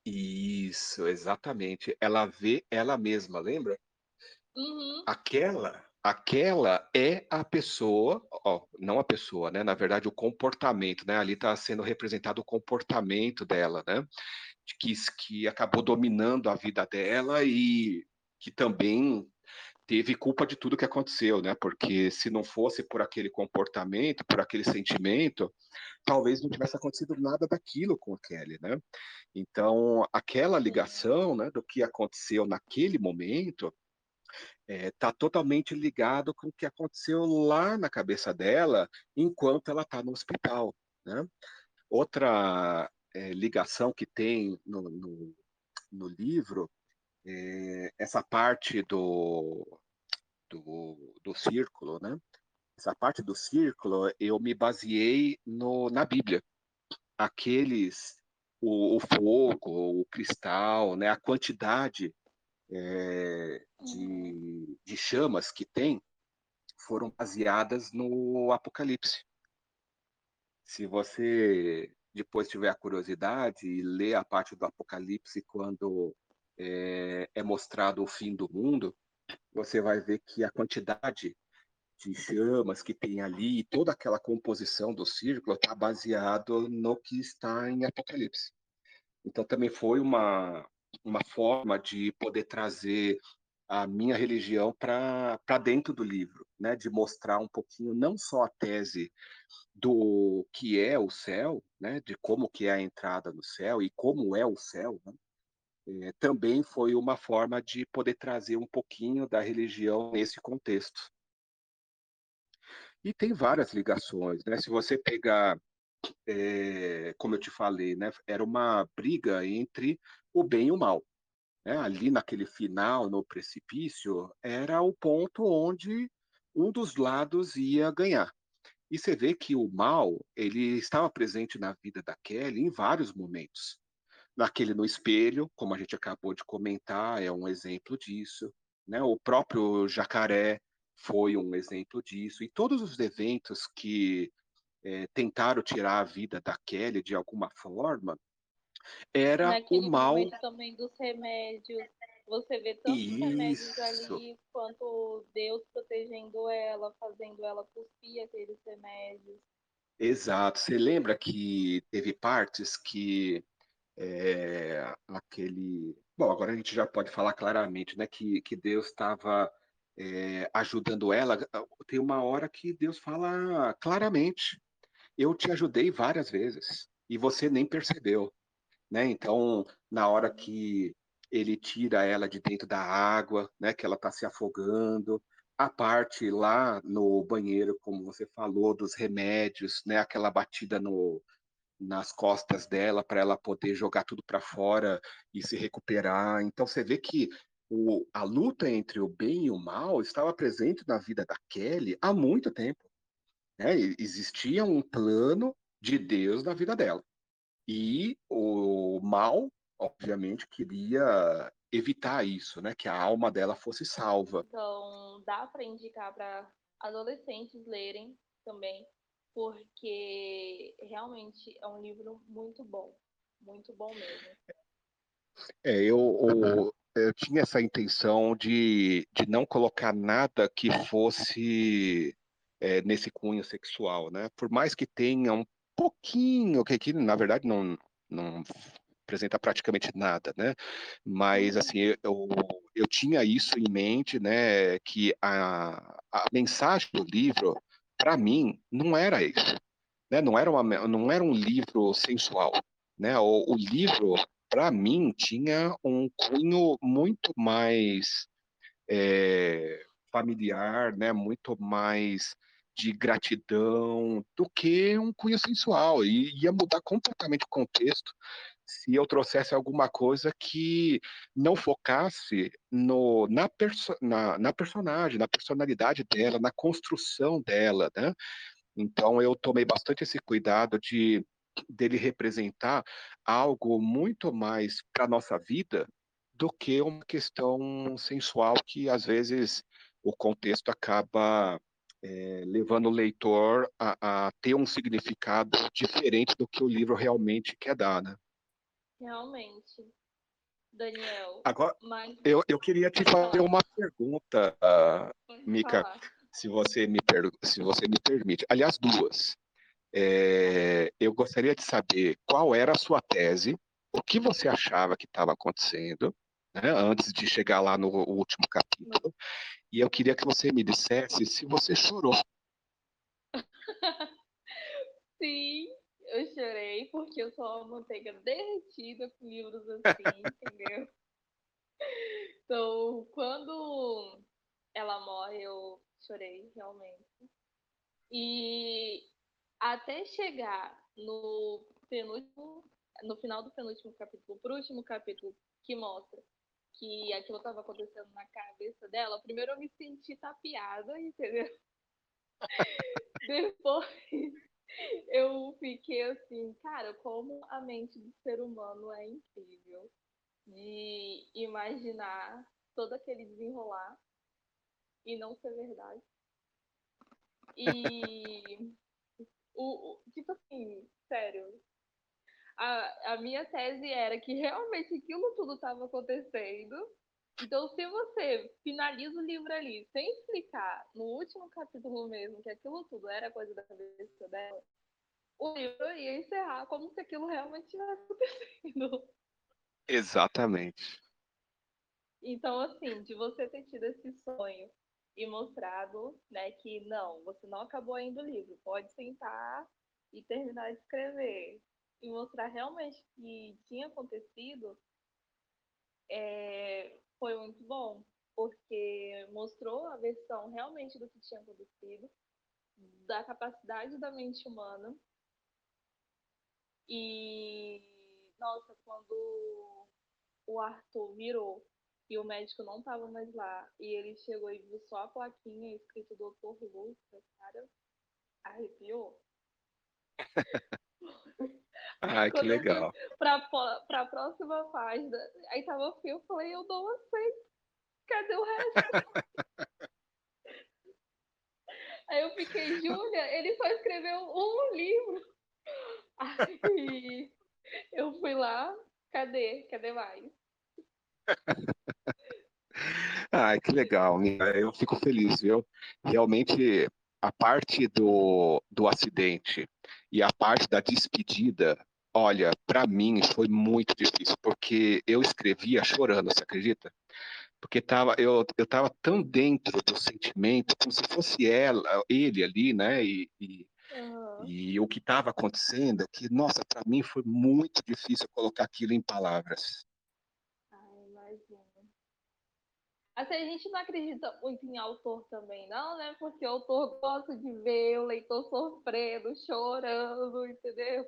Isso, exatamente. Ela vê ela mesma, lembra? Uhum. Aquela, aquela é a pessoa, ó, não a pessoa, né? Na verdade, o comportamento, né? Ali está sendo representado o comportamento dela, né? Que, que acabou dominando a vida dela e que também teve culpa de tudo que aconteceu, né? Porque se não fosse por aquele comportamento, por aquele sentimento, talvez não tivesse acontecido nada daquilo com a Kelly, né? Então, aquela ligação, né, do que aconteceu naquele momento, está é, totalmente ligado com o que aconteceu lá na cabeça dela enquanto ela está no hospital, né? Outra é, ligação que tem no, no, no livro é, essa parte do, do, do círculo, né? Essa parte do círculo eu me baseei no, na Bíblia. Aqueles, o, o fogo, o cristal, né? A quantidade é, de, de chamas que tem foram baseadas no Apocalipse. Se você depois tiver a curiosidade e ler a parte do Apocalipse quando é, é mostrado o fim do mundo, você vai ver que a quantidade de chamas que tem ali, toda aquela composição do círculo está baseado no que está em Apocalipse. Então também foi uma uma forma de poder trazer a minha religião para dentro do livro, né? De mostrar um pouquinho não só a tese do que é o céu, né? De como que é a entrada no céu e como é o céu, né? É, também foi uma forma de poder trazer um pouquinho da religião nesse contexto. E tem várias ligações, né? Se você pegar, é, como eu te falei, né? Era uma briga entre o bem e o mal. Né? Ali naquele final, no precipício, era o ponto onde um dos lados ia ganhar. E você vê que o mal, ele estava presente na vida da Kelly em vários momentos naquele no espelho, como a gente acabou de comentar, é um exemplo disso. Né? O próprio jacaré foi um exemplo disso. E todos os eventos que é, tentaram tirar a vida da Kelly de alguma forma, era Naquele o mal. também dos remédios. Você vê tantos Isso. remédios ali, quanto Deus protegendo ela, fazendo ela cuspir aqueles remédios. Exato. Você lembra que teve partes que é, aquele. Bom, agora a gente já pode falar claramente, né, que, que Deus estava é, ajudando ela. Tem uma hora que Deus fala claramente: eu te ajudei várias vezes e você nem percebeu, né? Então, na hora que ele tira ela de dentro da água, né, que ela está se afogando, a parte lá no banheiro, como você falou, dos remédios, né, aquela batida no, nas costas dela para ela poder jogar tudo para fora e se recuperar. Então você vê que o, a luta entre o bem e o mal estava presente na vida da Kelly há muito tempo. Né? Existia um plano de Deus na vida dela. E o mal, obviamente, queria evitar isso, né? Que a alma dela fosse salva. Então, dá para indicar para adolescentes lerem também porque realmente é um livro muito bom, muito bom mesmo. É, eu, eu, tinha essa intenção de, de não colocar nada que fosse é, nesse cunho sexual, né? Por mais que tenha um pouquinho, que aqui na verdade não, não apresenta praticamente nada, né? Mas uhum. assim, eu, eu tinha isso em mente, né? Que a, a mensagem do livro para mim, não era isso. Né? Não, era uma, não era um livro sensual. Né? O, o livro, para mim, tinha um cunho muito mais é, familiar, né? muito mais de gratidão do que um cunho sensual. E ia mudar completamente o contexto se eu trouxesse alguma coisa que não focasse no, na, perso na, na, personagem, na personalidade dela, na construção dela, né? Então eu tomei bastante esse cuidado de dele representar algo muito mais para nossa vida do que uma questão sensual que às vezes o contexto acaba é, levando o leitor a, a, ter um significado diferente do que o livro realmente quer dar, né? Realmente. Daniel. Agora, mas... eu, eu queria te fazer uma pergunta, uh, Mica, se você, me per... se você me permite. Aliás, duas. É, eu gostaria de saber qual era a sua tese, o que você achava que estava acontecendo, né, antes de chegar lá no último capítulo, e eu queria que você me dissesse se você chorou. Sim, eu chorei porque eu sou uma manteiga derretida com livros assim, entendeu? Então, quando ela morre, eu chorei realmente. E até chegar no penúltimo, no final do penúltimo capítulo, pro último capítulo que mostra que aquilo estava acontecendo na cabeça dela, primeiro eu me senti tapeada, entendeu? Depois eu fiquei assim, cara, como a mente do ser humano é incrível de imaginar todo aquele desenrolar e não ser verdade. E o, o tipo assim, sério, a, a minha tese era que realmente aquilo tudo estava acontecendo. Então, se você finaliza o livro ali sem explicar no último capítulo mesmo que aquilo tudo era coisa da cabeça dela, o livro ia encerrar como se aquilo realmente estivesse acontecendo. Exatamente. Então, assim, de você ter tido esse sonho e mostrado, né, que não, você não acabou ainda o livro, pode sentar e terminar de escrever e mostrar realmente que tinha acontecido, é, foi muito bom, porque mostrou a versão realmente do que tinha acontecido, da capacidade da mente humana. E, nossa, quando o Arthur virou e o médico não estava mais lá, e ele chegou e viu só a plaquinha escrito Dr. Lucas, cara, arrepiou. Ai, que legal. Pra, pra próxima página. Aí tava o fio, eu falei, eu não aceito. Cadê o resto? Aí eu fiquei, Júlia, ele só escreveu um livro. Aí eu fui lá, cadê? Cadê mais? Ai, que legal, eu fico feliz, viu? Realmente, a parte do, do acidente e a parte da despedida Olha, para mim foi muito difícil, porque eu escrevia chorando, você acredita? Porque tava, eu, eu tava tão dentro do sentimento, como se fosse ela, ele ali, né? E, e, uhum. e o que estava acontecendo, que, nossa, para mim foi muito difícil colocar aquilo em palavras. Ai, imagina. Assim, a gente não acredita muito em autor também, não, né? Porque o autor gosta de ver o leitor sofrendo, chorando, entendeu?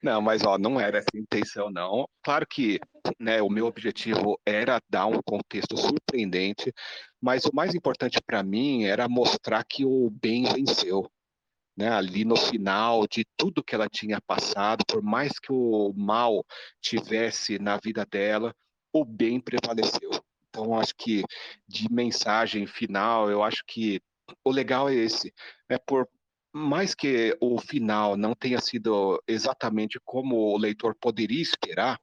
Não, mas ó, não era essa a intenção, não. Claro que né, o meu objetivo era dar um contexto surpreendente, mas o mais importante para mim era mostrar que o bem venceu. Né, ali no final de tudo que ela tinha passado, por mais que o mal tivesse na vida dela, o bem prevaleceu. Então, acho que de mensagem final, eu acho que o legal é esse, é por mais que o final não tenha sido exatamente como o leitor poderia esperar,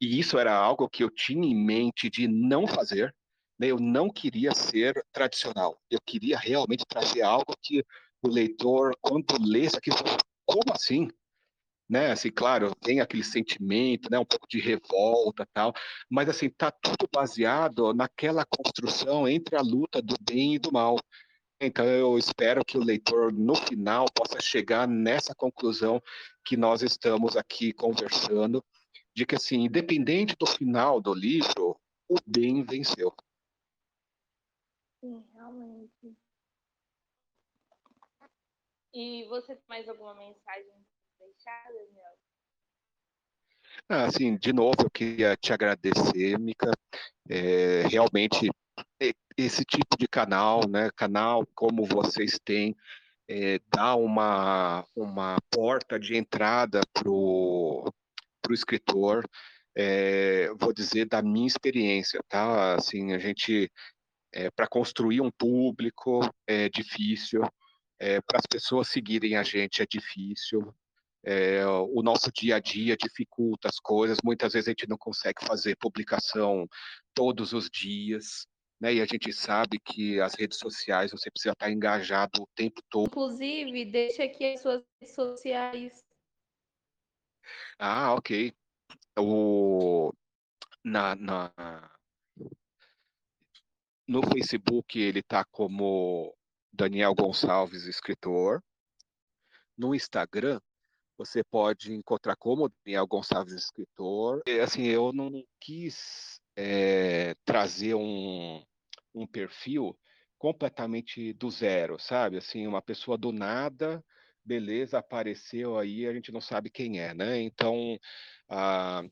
e isso era algo que eu tinha em mente de não fazer, né? eu não queria ser tradicional, eu queria realmente trazer algo que o leitor, quando lê isso aqui, como assim? Né, assim, claro, tem aquele sentimento, né, um pouco de revolta tal, mas assim, tá tudo baseado naquela construção entre a luta do bem e do mal. Então, eu espero que o leitor, no final, possa chegar nessa conclusão que nós estamos aqui conversando, de que, assim, independente do final do livro, o bem venceu. Sim, realmente. E você tem mais alguma mensagem deixada, Daniel? Ah, assim, de novo, eu queria te agradecer, Mica. É, realmente esse tipo de canal, né, canal como vocês têm, é, dá uma, uma porta de entrada para o escritor, é, vou dizer da minha experiência, tá? Assim, a gente, é, para construir um público é difícil, é, para as pessoas seguirem a gente é difícil, é, o nosso dia a dia dificulta as coisas, muitas vezes a gente não consegue fazer publicação todos os dias, né? E a gente sabe que as redes sociais você precisa estar engajado o tempo todo. Inclusive, deixa aqui as suas redes sociais. Ah, ok. O, na, na, no Facebook ele está como Daniel Gonçalves, escritor. No Instagram, você pode encontrar como Daniel Gonçalves, escritor. E, assim, eu não quis é, trazer um, um perfil completamente do zero, sabe? Assim, uma pessoa do nada, beleza, apareceu aí, a gente não sabe quem é, né? Então, a,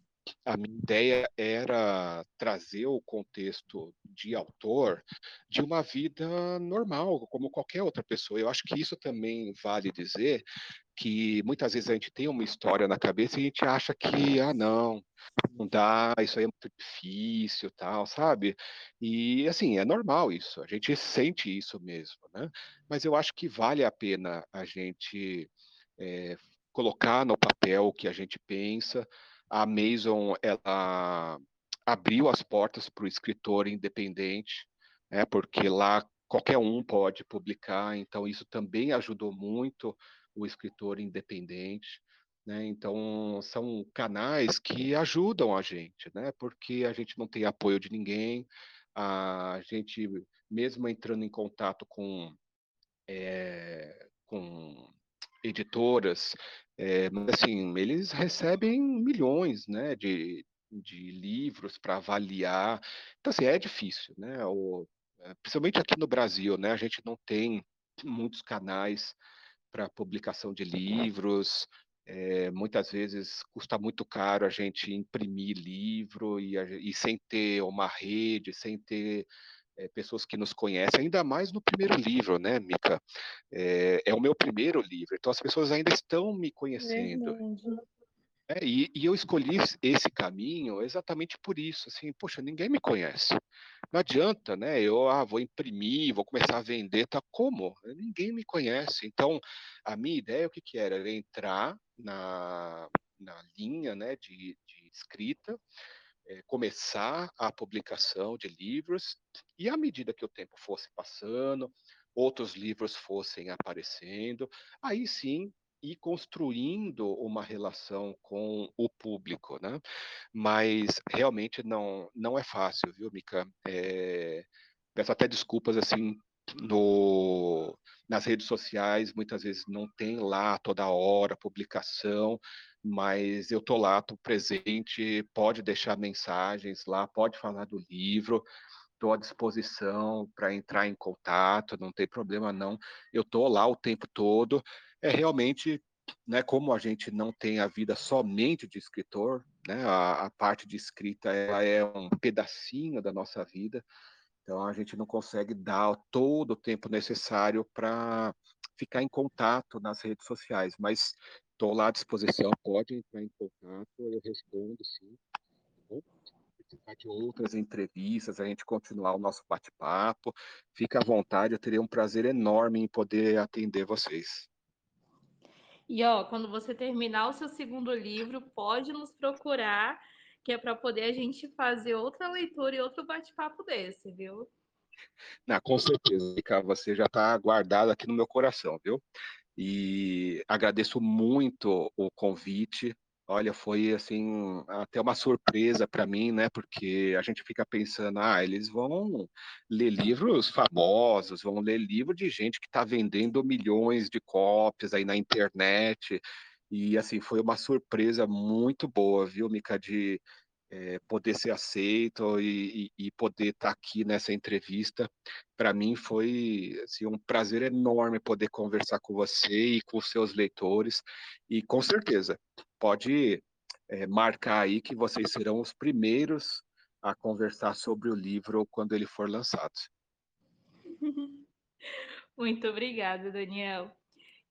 a minha ideia era trazer o contexto de autor de uma vida normal, como qualquer outra pessoa. Eu acho que isso também vale dizer que muitas vezes a gente tem uma história na cabeça e a gente acha que, ah, não, não dá, isso aí é muito difícil, tal, sabe? E assim, é normal isso, a gente sente isso mesmo, né? Mas eu acho que vale a pena a gente é, colocar no papel o que a gente pensa. A Amazon, ela abriu as portas para o escritor independente, né? Porque lá qualquer um pode publicar, então isso também ajudou muito o escritor independente. Né? Então, são canais que ajudam a gente, né? porque a gente não tem apoio de ninguém, a gente, mesmo entrando em contato com, é, com editoras, é, assim, eles recebem milhões né, de, de livros para avaliar. Então, assim, é difícil, né? O, principalmente aqui no Brasil, né? A gente não tem muitos canais para publicação de livros. É, muitas vezes custa muito caro a gente imprimir livro e, e sem ter uma rede, sem ter é, pessoas que nos conhecem, ainda mais no primeiro livro, né, Mica? É, é, o meu primeiro livro, então as pessoas ainda estão me conhecendo. É, e, e, eu escolhi esse caminho exatamente por isso, assim, poxa, ninguém me conhece. Não adianta, né? Eu ah, vou imprimir, vou começar a vender, tá como? Ninguém me conhece. Então, a minha ideia o que, que era? Era entrar na, na linha né, de, de escrita, é, começar a publicação de livros, e à medida que o tempo fosse passando, outros livros fossem aparecendo, aí sim ir construindo uma relação com o público, né? Mas realmente não não é fácil, viu, Mica? É, peço até desculpas assim no nas redes sociais muitas vezes não tem lá toda hora publicação, mas eu tô lá, tô presente, pode deixar mensagens lá, pode falar do livro, estou à disposição para entrar em contato, não tem problema não. Eu estou lá o tempo todo é realmente, né, como a gente não tem a vida somente de escritor, né, a, a parte de escrita ela é um pedacinho da nossa vida, então a gente não consegue dar todo o tempo necessário para ficar em contato nas redes sociais, mas estou lá à disposição, pode entrar em contato, eu respondo sim. Tá participar de outras entrevistas, a gente continuar o nosso bate-papo. Fica à vontade, eu teria um prazer enorme em poder atender vocês. E ó, quando você terminar o seu segundo livro, pode nos procurar, que é para poder a gente fazer outra leitura e outro bate-papo desse, viu? Não, com certeza, Rica, você já está guardado aqui no meu coração, viu? E agradeço muito o convite. Olha, foi assim até uma surpresa para mim, né? Porque a gente fica pensando, ah, eles vão ler livros famosos, vão ler livro de gente que está vendendo milhões de cópias aí na internet. E assim, foi uma surpresa muito boa, viu, Mica, de é, poder ser aceito e, e, poder estar tá aqui nessa entrevista. Para mim foi assim, um prazer enorme poder conversar com você e com os seus leitores. E com certeza, pode é, marcar aí que vocês serão os primeiros a conversar sobre o livro quando ele for lançado. Muito obrigada, Daniel.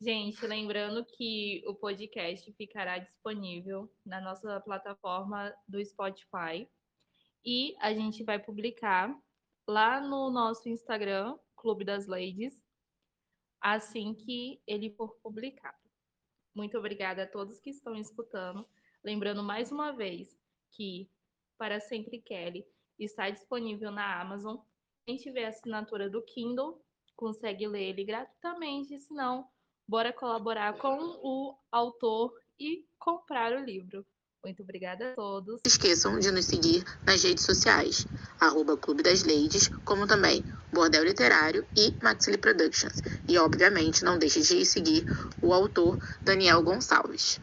Gente, lembrando que o podcast ficará disponível na nossa plataforma do Spotify e a gente vai publicar lá no nosso Instagram, Clube das Ladies, assim que ele for publicado. Muito obrigada a todos que estão escutando. Lembrando mais uma vez que Para Sempre Kelly está disponível na Amazon. Quem tiver assinatura do Kindle consegue ler ele gratuitamente, se não, bora colaborar com o autor e comprar o livro. Muito obrigada a todos. Não esqueçam de nos seguir nas redes sociais, arroba Clube das Ladies, como também Bordel Literário e Maxili Productions. E, obviamente, não deixe de seguir o autor Daniel Gonçalves.